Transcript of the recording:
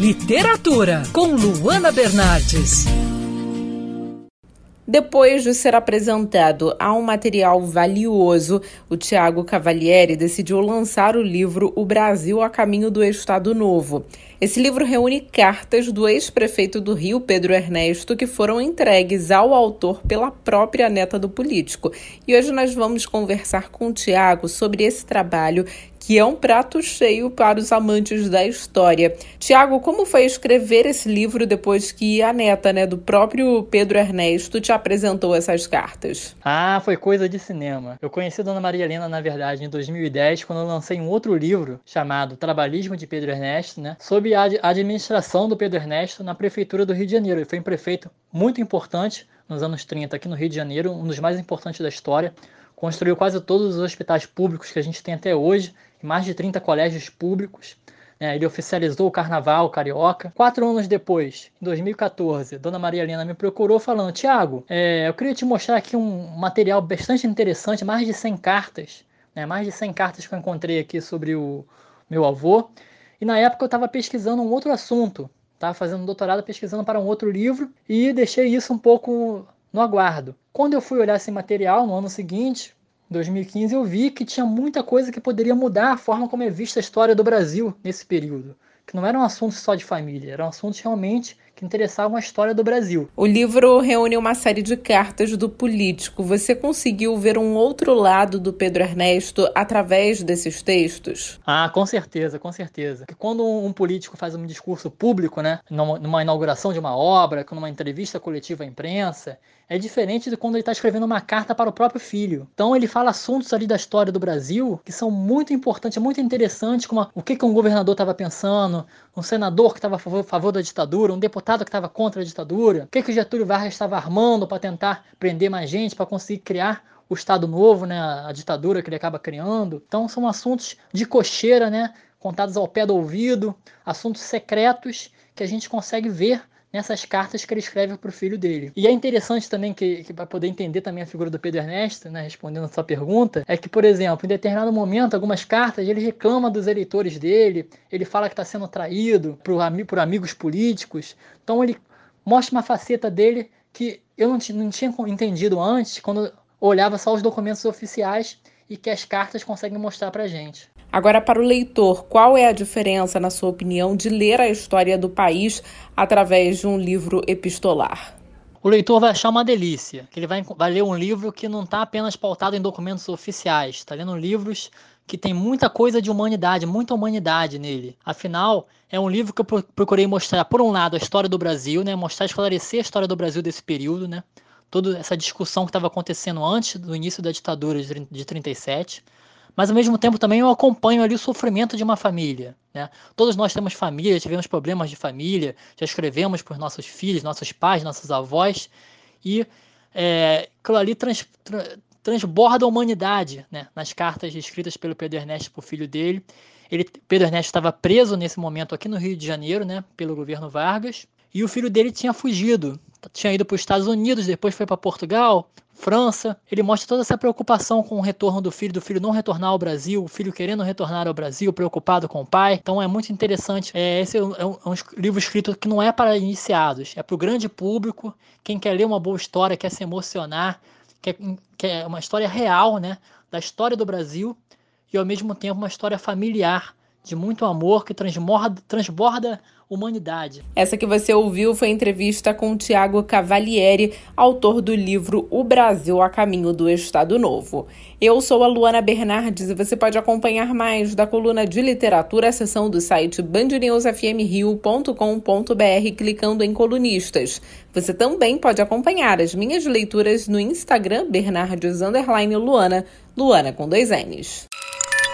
Literatura, com Luana Bernardes. Depois de ser apresentado a um material valioso, o Tiago Cavalieri decidiu lançar o livro O Brasil a Caminho do Estado Novo. Esse livro reúne cartas do ex-prefeito do Rio, Pedro Ernesto, que foram entregues ao autor pela própria neta do político. E hoje nós vamos conversar com o Tiago sobre esse trabalho que é um prato cheio para os amantes da história. Tiago, como foi escrever esse livro depois que a neta né, do próprio Pedro Ernesto te apresentou essas cartas? Ah, foi coisa de cinema. Eu conheci Dona Maria Helena, na verdade, em 2010, quando eu lancei um outro livro chamado Trabalhismo de Pedro Ernesto, né, sobre a administração do Pedro Ernesto na prefeitura do Rio de Janeiro. Ele foi um prefeito muito importante nos anos 30 aqui no Rio de Janeiro, um dos mais importantes da história construiu quase todos os hospitais públicos que a gente tem até hoje, mais de 30 colégios públicos. É, ele oficializou o carnaval carioca. Quatro anos depois, em 2014, Dona Maria Helena me procurou falando: Tiago, é, eu queria te mostrar aqui um material bastante interessante, mais de 100 cartas, né, mais de 100 cartas que eu encontrei aqui sobre o meu avô. E na época eu estava pesquisando um outro assunto, estava fazendo doutorado pesquisando para um outro livro e deixei isso um pouco no aguardo. Quando eu fui olhar esse material no ano seguinte, 2015, eu vi que tinha muita coisa que poderia mudar a forma como é vista a história do Brasil nesse período. Que não eram assuntos só de família, eram assuntos realmente que interessavam a história do Brasil. O livro reúne uma série de cartas do político. Você conseguiu ver um outro lado do Pedro Ernesto através desses textos? Ah, com certeza, com certeza. Que quando um político faz um discurso público, né, numa inauguração de uma obra, numa entrevista coletiva à imprensa, é diferente de quando ele está escrevendo uma carta para o próprio filho. Então ele fala assuntos ali da história do Brasil que são muito importantes, muito interessantes, como o que, que um governador estava pensando, um senador que estava a favor, favor, da ditadura, um deputado que estava contra a ditadura, o que, que o Getúlio Vargas estava armando para tentar prender mais gente, para conseguir criar o Estado Novo, né, a ditadura que ele acaba criando. Então são assuntos de cocheira, né, contados ao pé do ouvido, assuntos secretos que a gente consegue ver nessas cartas que ele escreve para o filho dele. E é interessante também que, que para poder entender também a figura do Pedro Ernesto, né, respondendo a sua pergunta, é que, por exemplo, em determinado momento, algumas cartas, ele reclama dos eleitores dele, ele fala que está sendo traído por, por amigos políticos. Então ele mostra uma faceta dele que eu não, não tinha entendido antes, quando olhava só os documentos oficiais e que as cartas conseguem mostrar para gente. Agora, para o leitor, qual é a diferença, na sua opinião, de ler a história do país através de um livro epistolar? O leitor vai achar uma delícia, que ele vai, vai ler um livro que não está apenas pautado em documentos oficiais, está lendo livros que tem muita coisa de humanidade, muita humanidade nele. Afinal, é um livro que eu procurei mostrar, por um lado, a história do Brasil, né, mostrar, esclarecer a história do Brasil desse período, né, toda essa discussão que estava acontecendo antes do início da ditadura de 37 mas ao mesmo tempo também eu acompanho ali o sofrimento de uma família. Né? Todos nós temos família, tivemos problemas de família, já escrevemos por nossos filhos, nossos pais, nossos avós, e é, aquilo ali trans, transborda a humanidade né? nas cartas escritas pelo Pedro Ernesto para o filho dele. Ele, Pedro Ernesto estava preso nesse momento aqui no Rio de Janeiro, né, pelo governo Vargas, e o filho dele tinha fugido, tinha ido para os Estados Unidos, depois foi para Portugal, França. Ele mostra toda essa preocupação com o retorno do filho, do filho não retornar ao Brasil, o filho querendo retornar ao Brasil, preocupado com o pai. Então é muito interessante. É, esse é um, é um é livro escrito que não é para iniciados, é para o grande público, quem quer ler uma boa história, quer se emocionar, quer, quer uma história real, né, da história do Brasil e ao mesmo tempo uma história familiar de muito amor que transborda, transborda humanidade. Essa que você ouviu foi entrevista com Tiago Cavalieri, autor do livro O Brasil a Caminho do Estado Novo. Eu sou a Luana Bernardes e você pode acompanhar mais da coluna de literatura, a seção do site bandnewsfmrio.com.br clicando em colunistas. Você também pode acompanhar as minhas leituras no Instagram Bernardes Luana, Luana com dois N's.